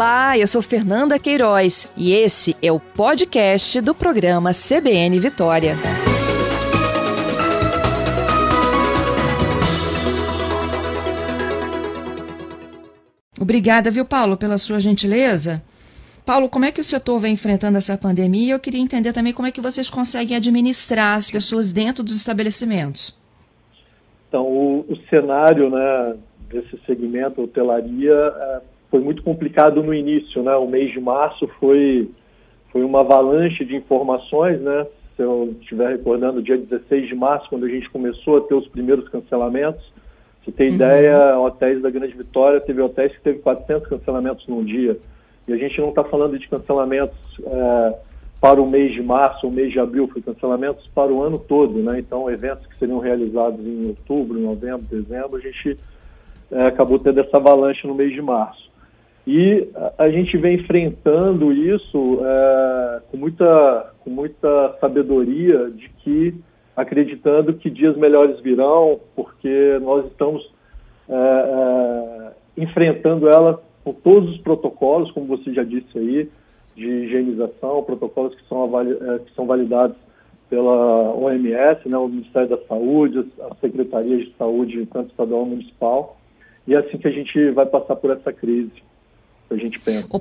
Olá, eu sou Fernanda Queiroz e esse é o podcast do programa CBN Vitória. Obrigada, viu, Paulo, pela sua gentileza. Paulo, como é que o setor vem enfrentando essa pandemia? Eu queria entender também como é que vocês conseguem administrar as pessoas dentro dos estabelecimentos. Então, o, o cenário né, desse segmento, hotelaria, é, foi muito complicado no início. Né? O mês de março foi, foi uma avalanche de informações. Né? Se eu estiver recordando, dia 16 de março, quando a gente começou a ter os primeiros cancelamentos, você tem uhum. ideia, hotéis da Grande Vitória, teve hotéis que teve 400 cancelamentos num dia. E a gente não está falando de cancelamentos é, para o mês de março ou mês de abril, foi cancelamentos para o ano todo, né? Então, eventos que seriam realizados em outubro, novembro, dezembro, a gente é, acabou tendo essa avalanche no mês de março. E a, gente vem enfrentando isso é, com, muita, com muita sabedoria de que, acreditando que dias melhores virão, porque nós estamos é, é, enfrentando ela com todos os protocolos, como você já disse aí, de higienização, protocolos que são, eh, que são validados pela OMS, né, o Ministério da Saúde, as secretarias de saúde, tanto estadual como municipal. E é assim que a gente vai passar por essa crise, a gente pensa. O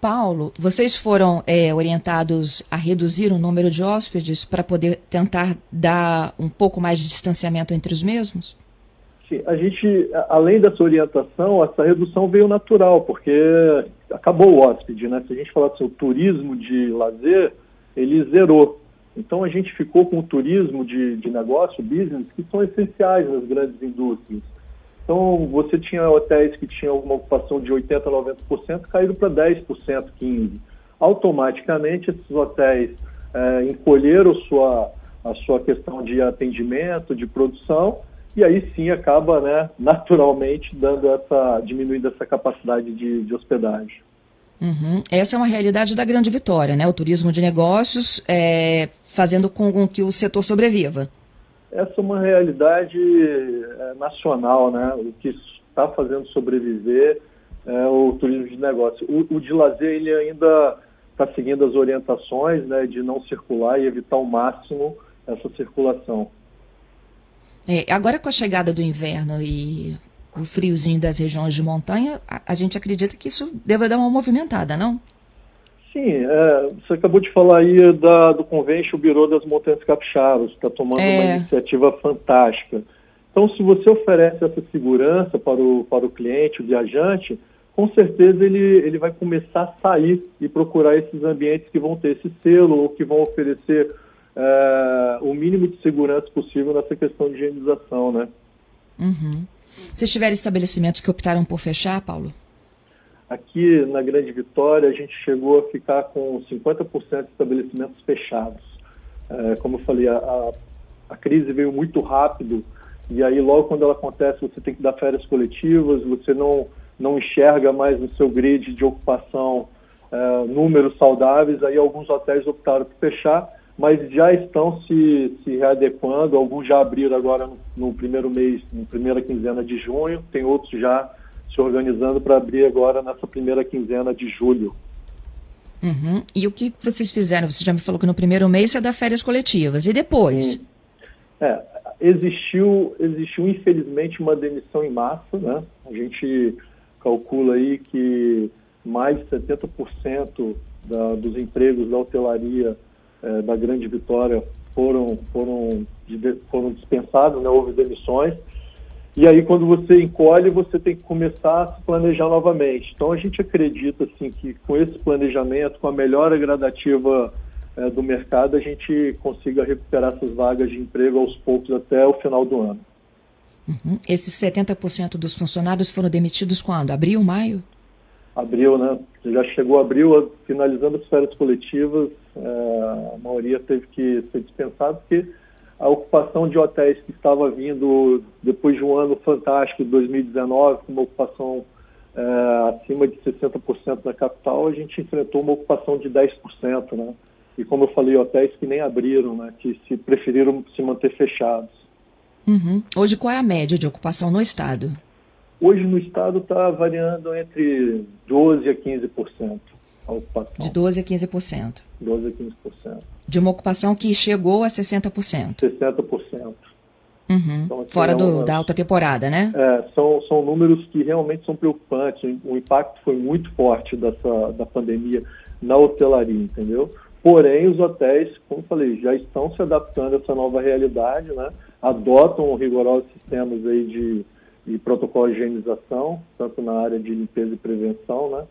Paulo, vocês foram é, orientados a reduzir o número de hóspedes para poder tentar dar um pouco mais de distanciamento entre os mesmos? Sim, a gente, além dessa orientação, essa redução veio natural, porque acabou o hóspede, né? Se a gente falar assim, o turismo de lazer, ele zerou. Então a gente ficou com o turismo de, de negócio, business, que são essenciais nas grandes indústrias. Então você tinha hotéis que tinham uma ocupação de 80%, 90%, caíram para 10%, 15%. Automaticamente esses hotéis é, encolheram sua, a sua questão de atendimento, de produção, e aí sim acaba, né, naturalmente, dando essa, diminuindo essa capacidade de, de hospedagem. Uhum. Essa é uma realidade da Grande Vitória, né? O turismo de negócios é, fazendo com que o setor sobreviva. Essa é uma realidade é, nacional, né? O que está fazendo sobreviver é o turismo de negócio. O, o de lazer ele ainda está seguindo as orientações, né, de não circular e evitar ao máximo essa circulação. É, agora com a chegada do inverno e o friozinho das regiões de montanha, a, a gente acredita que isso deva dar uma movimentada, não? Sim, é, você acabou de falar aí da, do Convention Bureau das Montanhas Capixabas, está tomando é. uma iniciativa fantástica. Então, se você oferece essa segurança para o, para o cliente, o viajante, com certeza ele, ele vai começar a sair e procurar esses ambientes que vão ter esse selo ou que vão oferecer é, o mínimo de segurança possível nessa questão de higienização, né? Uhum. Vocês tiveram estabelecimentos que optaram por fechar, Paulo? Aqui na Grande Vitória, a gente chegou a ficar com 50% de estabelecimentos fechados. É, como eu falei, a, a, crise veio muito rápido e aí logo quando ela acontece você tem que dar férias coletivas, você não, não enxerga mais no seu grid de ocupação é, números saudáveis, aí alguns hotéis optaram por fechar mas já estão se, se readequando. Alguns já abriram agora no, no primeiro mês, na primeira quinzena de junho, tem outros já se organizando para abrir agora nessa primeira quinzena de julho. Uhum. E o que vocês fizeram? Você já me falou que no primeiro mês é dar férias coletivas. E depois? É, existiu, existiu infelizmente uma demissão em massa, né? A gente calcula aí que mais de 70% da, dos empregos da hotelaria é, da Grande Vitória foram, foram, foram dispensados, né, houve demissões. E aí, quando você encolhe, você tem que começar a se planejar novamente. Então, a gente acredita assim, que com esse planejamento, com a melhora gradativa é, do mercado, a gente consiga recuperar essas vagas de emprego aos poucos até o final do ano. Uhum. Esses 70% dos funcionários foram demitidos quando? Abril, maio? Abril, né? Já chegou abril, finalizando as férias coletivas, é, a maioria teve que ser dispensada porque a ocupação de hotéis que estava vindo depois de um ano fantástico, 2019, com uma ocupação é, acima de 60% na capital, a gente enfrentou uma ocupação de 10%, né? E como eu falei, hotéis que nem abriram, né? Que se preferiram se manter fechados. Uhum. Hoje, qual é a média de ocupação no estado? Hoje no estado está variando entre 12% a 15% a ocupação. De 12% a 15%. 12% a 15%. De uma ocupação que chegou a 60%. 60%. Uhum. Então, assim, Fora é do, da alta temporada, né? É, são, são números que realmente são preocupantes. O impacto foi muito forte dessa, da pandemia na hotelaria, entendeu? Porém, os hotéis, como falei, já estão se adaptando a essa nova realidade, né? Adotam rigorosos sistemas aí de, de protocolo de higienização, tanto na área de limpeza e prevenção, né?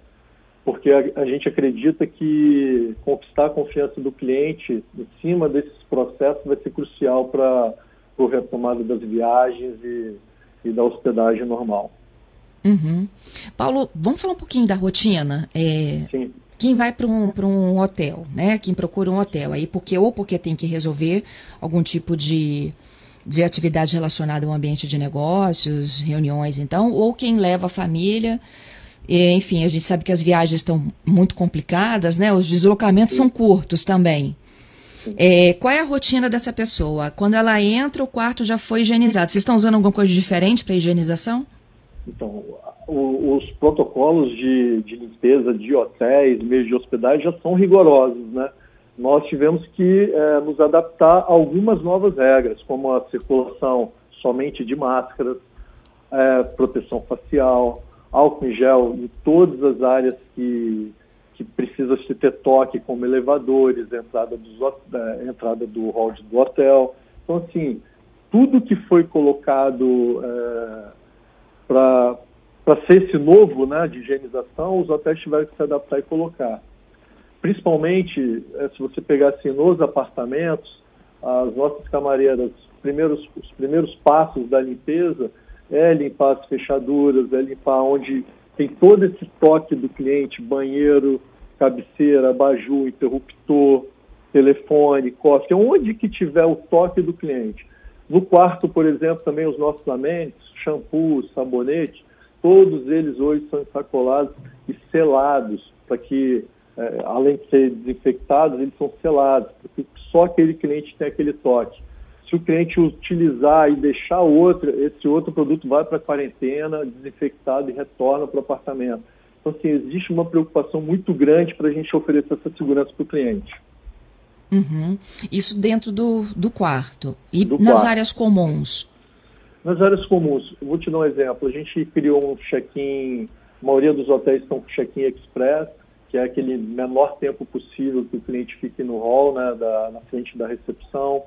Porque a, a gente acredita que conquistar a confiança do cliente em cima desses processos vai ser crucial para a retomada das viagens e, e da hospedagem normal. Uhum. Paulo, vamos falar um pouquinho da rotina? É, Sim quem vai para um, um hotel, né? Quem procura um hotel aí, porque ou porque tem que resolver algum tipo de, de atividade relacionada ao ambiente de negócios, reuniões, então, ou quem leva a família. E, enfim, a gente sabe que as viagens estão muito complicadas, né? Os deslocamentos são curtos também. É, qual é a rotina dessa pessoa? Quando ela entra, o quarto já foi higienizado. Vocês estão usando alguma coisa diferente para higienização? Então, o, os protocolos de, de, limpeza de hotéis, meios de hospedagem já são rigorosos, né? Nós tivemos que é, nos adaptar a algumas novas regras, como a circulação somente de máscaras, é, proteção facial, álcool em gel em todas as áreas que, que precisa se ter toque, como elevadores, entrada, dos, é, entrada do hall do hotel. Então, assim, tudo que foi colocado é, para para ser esse novo né, de higienização, os hotéis tiveram que se adaptar e colocar. Principalmente, eh, se você pegar assim, nos apartamentos, as nossas camareiras, primeiros, os primeiros passos da limpeza é limpar as fechaduras, é limpar onde tem todo esse toque do cliente, banheiro, cabeceira, abajur, interruptor, telefone, cofre, onde que tiver o toque do cliente. No quarto, por exemplo, também os nossos lamentos, shampoo, sabonete, todos eles hoje são ensacolados e selados, para que, é, além de ser desinfectados, eles são selados, porque só aquele cliente tem aquele toque. Se o cliente utilizar e deixar outro, esse outro produto vai para a quarentena, desinfectado e retorna para o apartamento. Então, assim, existe uma preocupação muito grande para a gente oferecer essa segurança para o cliente. Uhum. Isso dentro do, do quarto. E do nas quarto. áreas comuns? Nas áreas comuns, vou te dar um exemplo. A gente criou um check-in, a maioria dos hotéis estão com check-in express, que é aquele menor tempo possível que o cliente fique no hall, né, da, na frente da recepção.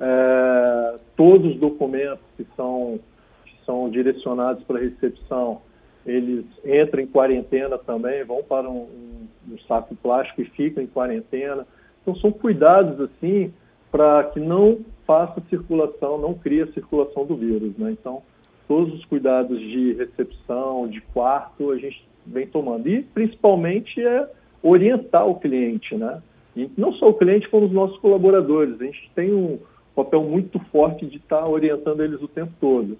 É, todos os documentos que são, que são direcionados para recepção, eles entram em quarentena também, vão para um, um, um saco plástico e ficam em quarentena. Então são cuidados assim para que não faça circulação, não crie a circulação do vírus. Né? Então, todos os cuidados de recepção, de quarto, a gente vem tomando. E, principalmente, é orientar o cliente, né? E não só o cliente, como os nossos colaboradores. A gente tem um papel muito forte de estar tá orientando eles o tempo todo,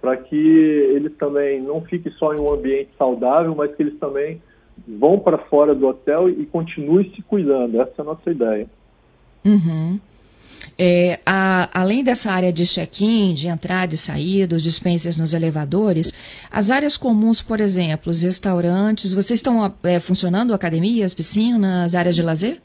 para que eles também não fiquem só em um ambiente saudável, mas que eles também vão para fora do hotel e continuem se cuidando. Essa é a nossa ideia. Uhum. É, a, além dessa área de check-in, de entrada e saída, os dispensers nos elevadores, as áreas comuns, por exemplo, os restaurantes, vocês estão é, funcionando academias, piscinas, áreas de lazer?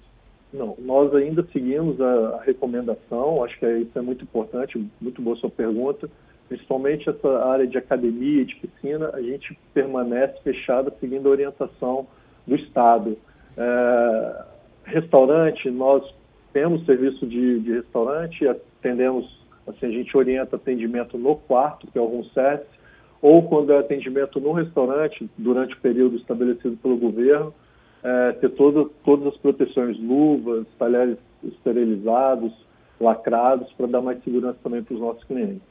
Não, nós ainda seguimos a, recomendação, acho que isso é muito importante, muito boa sua pergunta, principalmente essa área de academia e de piscina, a gente permanece fechada seguindo a orientação do Estado. É, restaurante, nós temos serviço de, de restaurante, atendemos, assim, a gente orienta atendimento no quarto, que é o room service, ou quando é atendimento no restaurante, durante o período estabelecido pelo governo, é, ter todo, todas as proteções, luvas, talheres esterilizados, lacrados, para dar mais segurança também para os nossos clientes.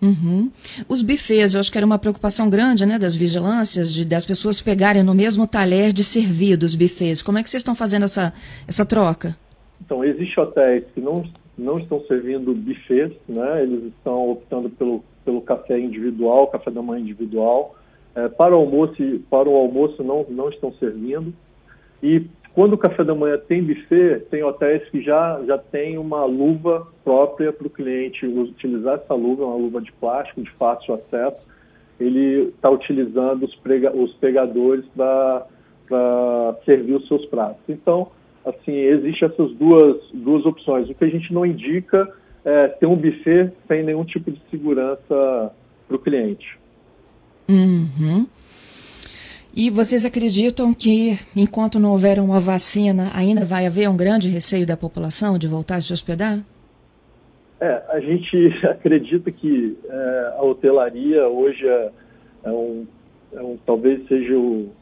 Uhum. Os bufês, eu acho que era uma preocupação grande, né, das vigilâncias, de, das pessoas pegarem no mesmo talher de servir dos bufês. Como é que vocês estão fazendo essa, essa troca? Então, existem hotéis que não, não estão servindo buffets, né? eles estão optando pelo, pelo café individual, café da manhã individual. É, para, o almoço, para o almoço não, não estão servindo. E quando o café da manhã tem buffet, tem hotéis que já, já tem uma luva própria para o cliente utilizar essa luva, uma luva de plástico, de fácil acesso, ele está utilizando os, prega, os pegadores para servir os seus pratos. Então, assim, existe essas duas, duas opções. O que a gente não indica é ter um buffet sem nenhum tipo de segurança para o cliente. Uhum. E vocês acreditam que, enquanto não houver uma vacina, ainda vai haver um grande receio da população de voltar a se hospedar? É, a gente acredita que é, a hotelaria hoje é, é, um, é um, talvez seja o,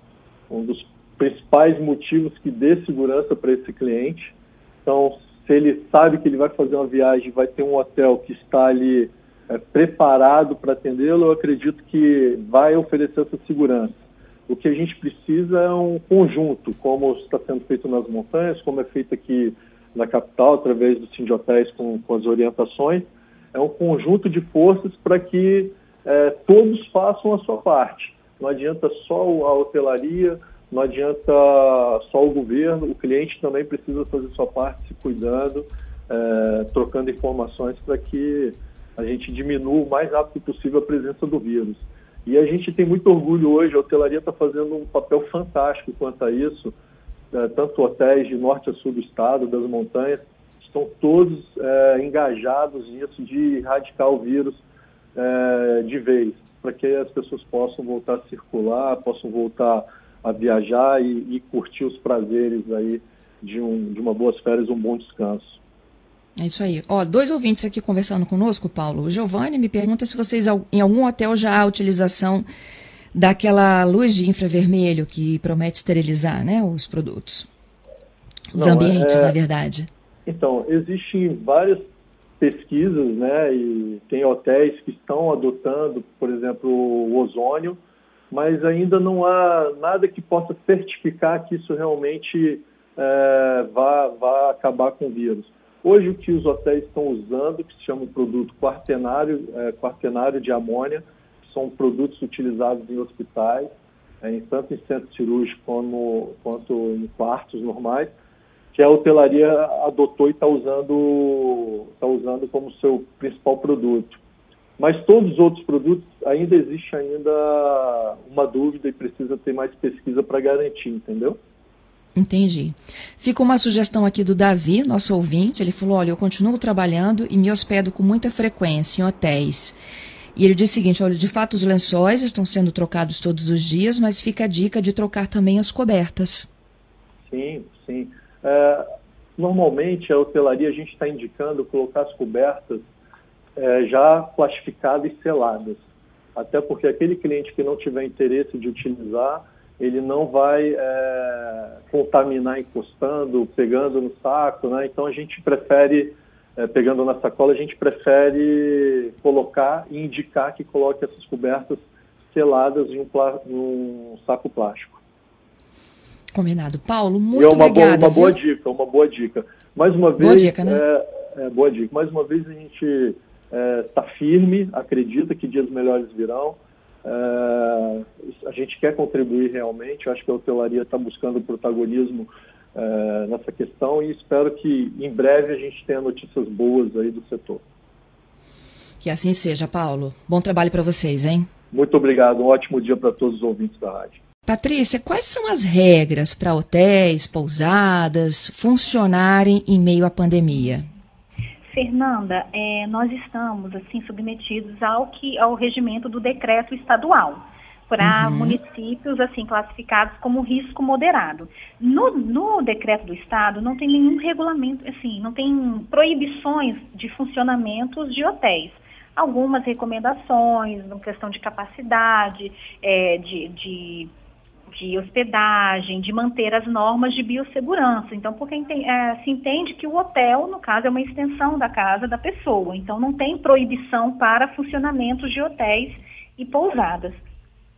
um dos principais motivos que dê segurança para esse cliente. Então, se ele sabe que ele vai fazer uma viagem, vai ter um hotel que está ali é, preparado para atendê-lo, eu acredito que vai oferecer essa segurança. O que a gente precisa é um conjunto, como está sendo feito nas montanhas, como é feito aqui na capital, através do Sim Hotéis com, com as orientações. É um conjunto de forças para que é, todos façam a sua parte. Não adianta só a hotelaria, não adianta só o governo, o cliente também precisa fazer sua parte se cuidando, é, trocando informações para que a gente diminua o mais rápido possível a presença do vírus. E a gente tem muito orgulho hoje, a hotelaria está fazendo um papel fantástico quanto a isso, é, tanto hotéis de norte a sul do estado, das montanhas, estão todos é, engajados nisso de erradicar o vírus é, de vez, para que as pessoas possam voltar a circular, possam voltar a viajar e, e curtir os prazeres aí de, um, de uma boas férias, um bom descanso. É isso aí. Ó, dois ouvintes aqui conversando conosco, Paulo. O Giovanni me pergunta se vocês em algum hotel já há utilização daquela luz de infravermelho que promete esterilizar, né, os produtos, os Não, ambientes, é... na verdade. Então, existem várias pesquisas, né, e tem hotéis que estão adotando, por exemplo, o ozônio, mas ainda não há nada que possa certificar que isso realmente é, vá, vá acabar com o vírus. Hoje, o que os hotéis estão usando, que se chama o produto quaternário, é, quaternário de amônia, são produtos utilizados em hospitais, é, em, tanto em centro cirúrgico como, quanto em quartos normais, que a hotelaria adotou e está usando, tá usando como seu principal produto. Mas todos os outros produtos, ainda existe ainda uma dúvida e precisa ter mais pesquisa para garantir, entendeu? Entendi. Fica uma sugestão aqui do Davi, nosso ouvinte. Ele falou: olha, eu continuo trabalhando e me hospedo com muita frequência em hotéis. E ele diz o seguinte: olha, de fato os lençóis estão sendo trocados todos os dias, mas fica a dica de trocar também as cobertas. Sim, sim. É, normalmente a hotelaria a gente está indicando colocar as cobertas é, já classificadas e seladas. Até porque aquele cliente que não tiver interesse de utilizar, ele não vai é, contaminar encostando, pegando no saco, né? Então a gente prefere, é, pegando na sacola, a gente prefere colocar e indicar que coloque essas cobertas seladas em um, num saco plástico. Combinado. Paulo, muito e é uma obrigada. Boa, uma boa dica, uma boa dica. Mais uma vez. Boa dica, né? É, é, boa dica. Mais uma vez a gente está é, firme, acredita que dias melhores virão. Uh, a gente quer contribuir realmente, eu acho que a hotelaria está buscando protagonismo uh, nessa questão e espero que em breve a gente tenha notícias boas aí do setor. Que assim seja, Paulo. Bom trabalho para vocês, hein? Muito obrigado, um ótimo dia para todos os ouvintes da rádio. Patrícia, quais são as regras para hotéis, pousadas funcionarem em meio à pandemia? Fernanda, é, nós estamos assim submetidos ao que ao regimento do decreto estadual para uhum. municípios assim classificados como risco moderado. No, no decreto do estado não tem nenhum regulamento, assim, não tem proibições de funcionamentos de hotéis. Algumas recomendações, questão de capacidade, é, de, de de hospedagem, de manter as normas de biossegurança. Então, porque é, se entende que o hotel, no caso, é uma extensão da casa da pessoa. Então, não tem proibição para funcionamentos de hotéis e pousadas.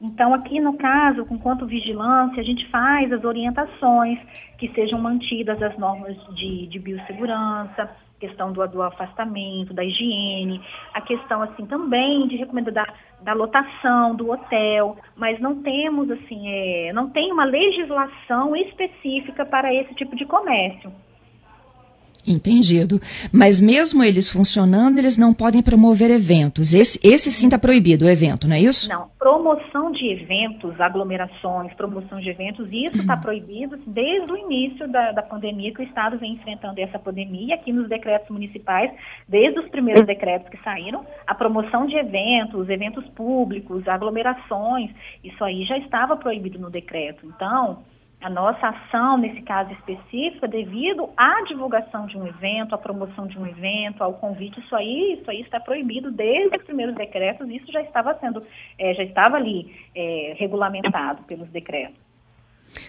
Então, aqui no caso, com quanto vigilância, a gente faz as orientações que sejam mantidas as normas de, de biossegurança, questão do, do afastamento, da higiene, a questão assim também de recomendar da, da lotação do hotel, mas não temos assim, é, não tem uma legislação específica para esse tipo de comércio. Entendido. Mas mesmo eles funcionando, eles não podem promover eventos. Esse, esse sim está proibido, o evento, não é isso? Não. Promoção de eventos, aglomerações, promoção de eventos, isso está proibido desde o início da, da pandemia, que o Estado vem enfrentando essa pandemia, aqui nos decretos municipais, desde os primeiros decretos que saíram, a promoção de eventos, eventos públicos, aglomerações, isso aí já estava proibido no decreto. Então, a nossa ação, nesse caso específico, é devido à divulgação de um evento, à promoção de um evento, ao convite, isso aí, isso aí está proibido desde os primeiros decretos, isso já estava sendo, é, já estava ali é, regulamentado pelos decretos.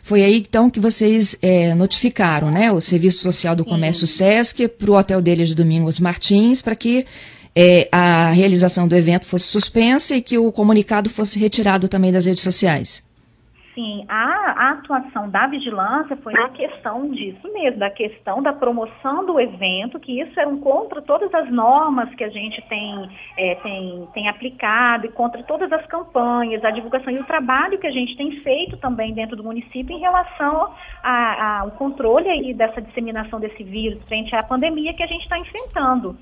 Foi aí então que vocês é, notificaram, né, o Serviço Social do Sim. Comércio SESC para o hotel deles de Domingos Martins, para que é, a realização do evento fosse suspensa e que o comunicado fosse retirado também das redes sociais. Sim, a, a, atuação da vigilância foi na questão disso mesmo, da questão da promoção do evento, que isso era um contra todas as normas que a gente tem, é, tem, tem aplicado e contra todas as campanhas, a divulgação e o trabalho que a gente tem feito também dentro do município em relação ao controle aí dessa disseminação desse vírus frente à pandemia que a gente está enfrentando.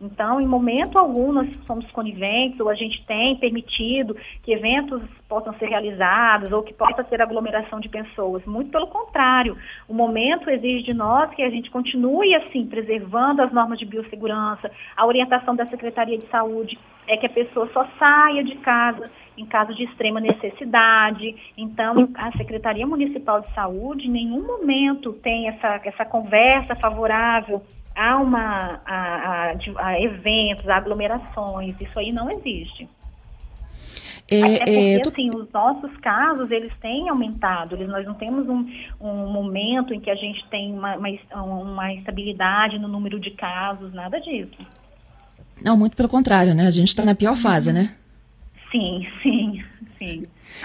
Então, em momento algum, nós somos coniventes ou a gente tem permitido que eventos possam ser realizados ou que possa ter aglomeração de pessoas. Muito pelo contrário, o momento exige de nós que a gente continue, assim, preservando as normas de biossegurança. A orientação da Secretaria de Saúde é que a pessoa só saia de casa em caso de extrema necessidade. Então, a Secretaria Municipal de Saúde, em nenhum momento tem essa, essa conversa favorável a, uma, a, a eventos, a aglomerações, isso aí não existe. É, Até porque, é, tô... assim, os nossos casos, eles têm aumentado, eles, nós não temos um, um momento em que a gente tem uma, uma, uma estabilidade no número de casos, nada disso. Não, muito pelo contrário, né? A gente está na pior fase, né? Sim, sim, sim.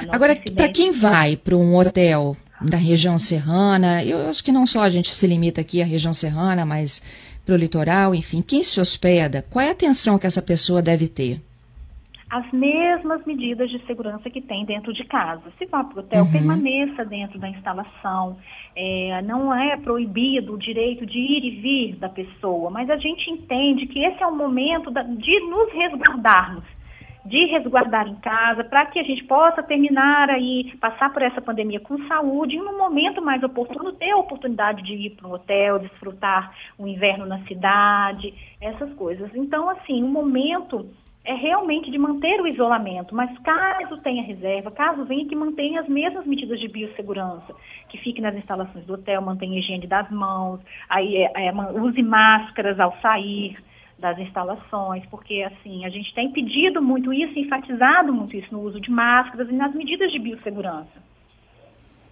Agora, para quem vai para um hotel da região serrana. Eu acho que não só a gente se limita aqui à região serrana, mas para o litoral, enfim. Quem se hospeda, qual é a atenção que essa pessoa deve ter? As mesmas medidas de segurança que tem dentro de casa. Se vá para o hotel, uhum. permaneça dentro da instalação. É, não é proibido o direito de ir e vir da pessoa, mas a gente entende que esse é o momento da, de nos resguardarmos de resguardar em casa, para que a gente possa terminar aí, passar por essa pandemia com saúde, e no momento mais oportuno, ter a oportunidade de ir para um hotel, desfrutar o inverno na cidade, essas coisas. Então, assim, o momento é realmente de manter o isolamento, mas caso tenha reserva, caso venha que mantenha as mesmas medidas de biossegurança, que fique nas instalações do hotel, mantenha higiene das mãos, aí é, é, use máscaras ao sair, das instalações, porque assim, a gente tem pedido muito isso, enfatizado muito isso no uso de máscaras e nas medidas de biossegurança.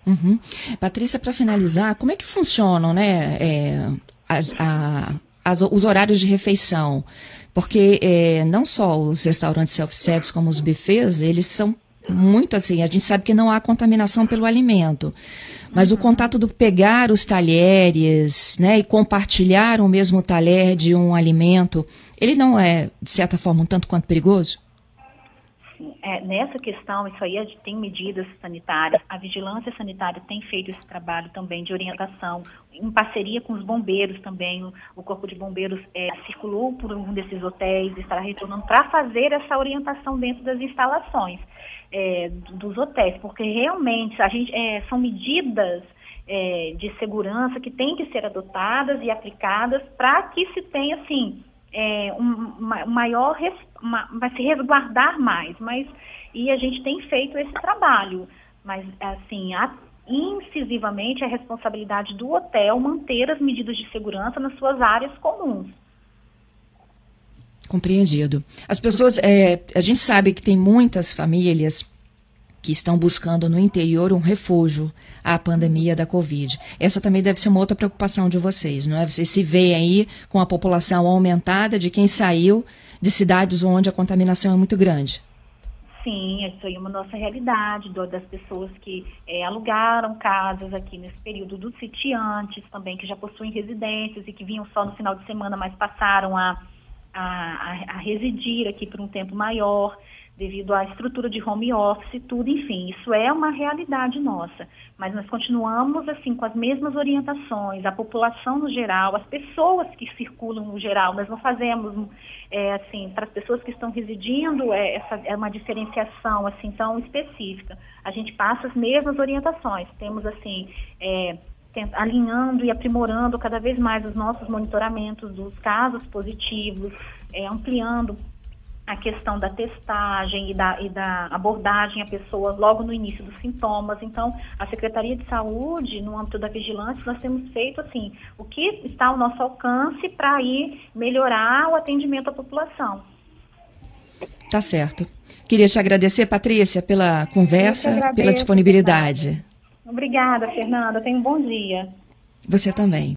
Uhum. Patrícia, para finalizar, como é que funcionam né, é, as, a, as, os horários de refeição? Porque é, não só os restaurantes self-service como os buffets, eles são muito assim, a gente sabe que não há contaminação pelo alimento. Mas o contato do pegar os talheres, né, e compartilhar o mesmo talher de um alimento, ele não é, de certa forma, um tanto quanto perigoso? Sim, é, nessa questão, isso aí tem medidas sanitárias. A vigilância sanitária tem feito esse trabalho também de orientação, em parceria com os bombeiros também. O, o Corpo de Bombeiros é, circulou por um desses hotéis, estará retornando para fazer essa orientação dentro das instalações é, dos hotéis, porque realmente a gente, é, são medidas é, de segurança que têm que ser adotadas e aplicadas para que se tenha, assim, é, um maior, uma, vai se resguardar mais, mas, e a gente tem feito esse trabalho, mas, assim, a, incisivamente é responsabilidade do hotel manter as medidas de segurança nas suas áreas comuns. Compreendido. As pessoas, é, a gente sabe que tem muitas famílias que estão buscando no interior um refúgio à pandemia da Covid. Essa também deve ser uma outra preocupação de vocês, não é? Vocês se veem aí com a população aumentada de quem saiu de cidades onde a contaminação é muito grande. Sim, isso aí é uma nossa realidade, das pessoas que é, alugaram casas aqui nesse período, dos sitiantes também, que já possuem residências e que vinham só no final de semana, mas passaram a a, a, a residir aqui por um tempo maior devido à estrutura de home office, tudo, enfim, isso é uma realidade nossa. Mas nós continuamos assim com as mesmas orientações, a população no geral, as pessoas que circulam no geral, nós não fazemos é, assim para as pessoas que estão residindo é, essa é uma diferenciação assim tão específica. A gente passa as mesmas orientações. Temos assim é, alinhando e aprimorando cada vez mais os nossos monitoramentos dos casos positivos, é, ampliando a questão da testagem e da, e da abordagem à pessoa logo no início dos sintomas. Então, a Secretaria de Saúde, no âmbito da vigilância, nós temos feito assim o que está ao nosso alcance para ir melhorar o atendimento à população. Tá certo. Queria te agradecer, Patrícia, pela conversa, agradeço, pela disponibilidade. Obrigada, Fernanda. Tenha um bom dia. Você também.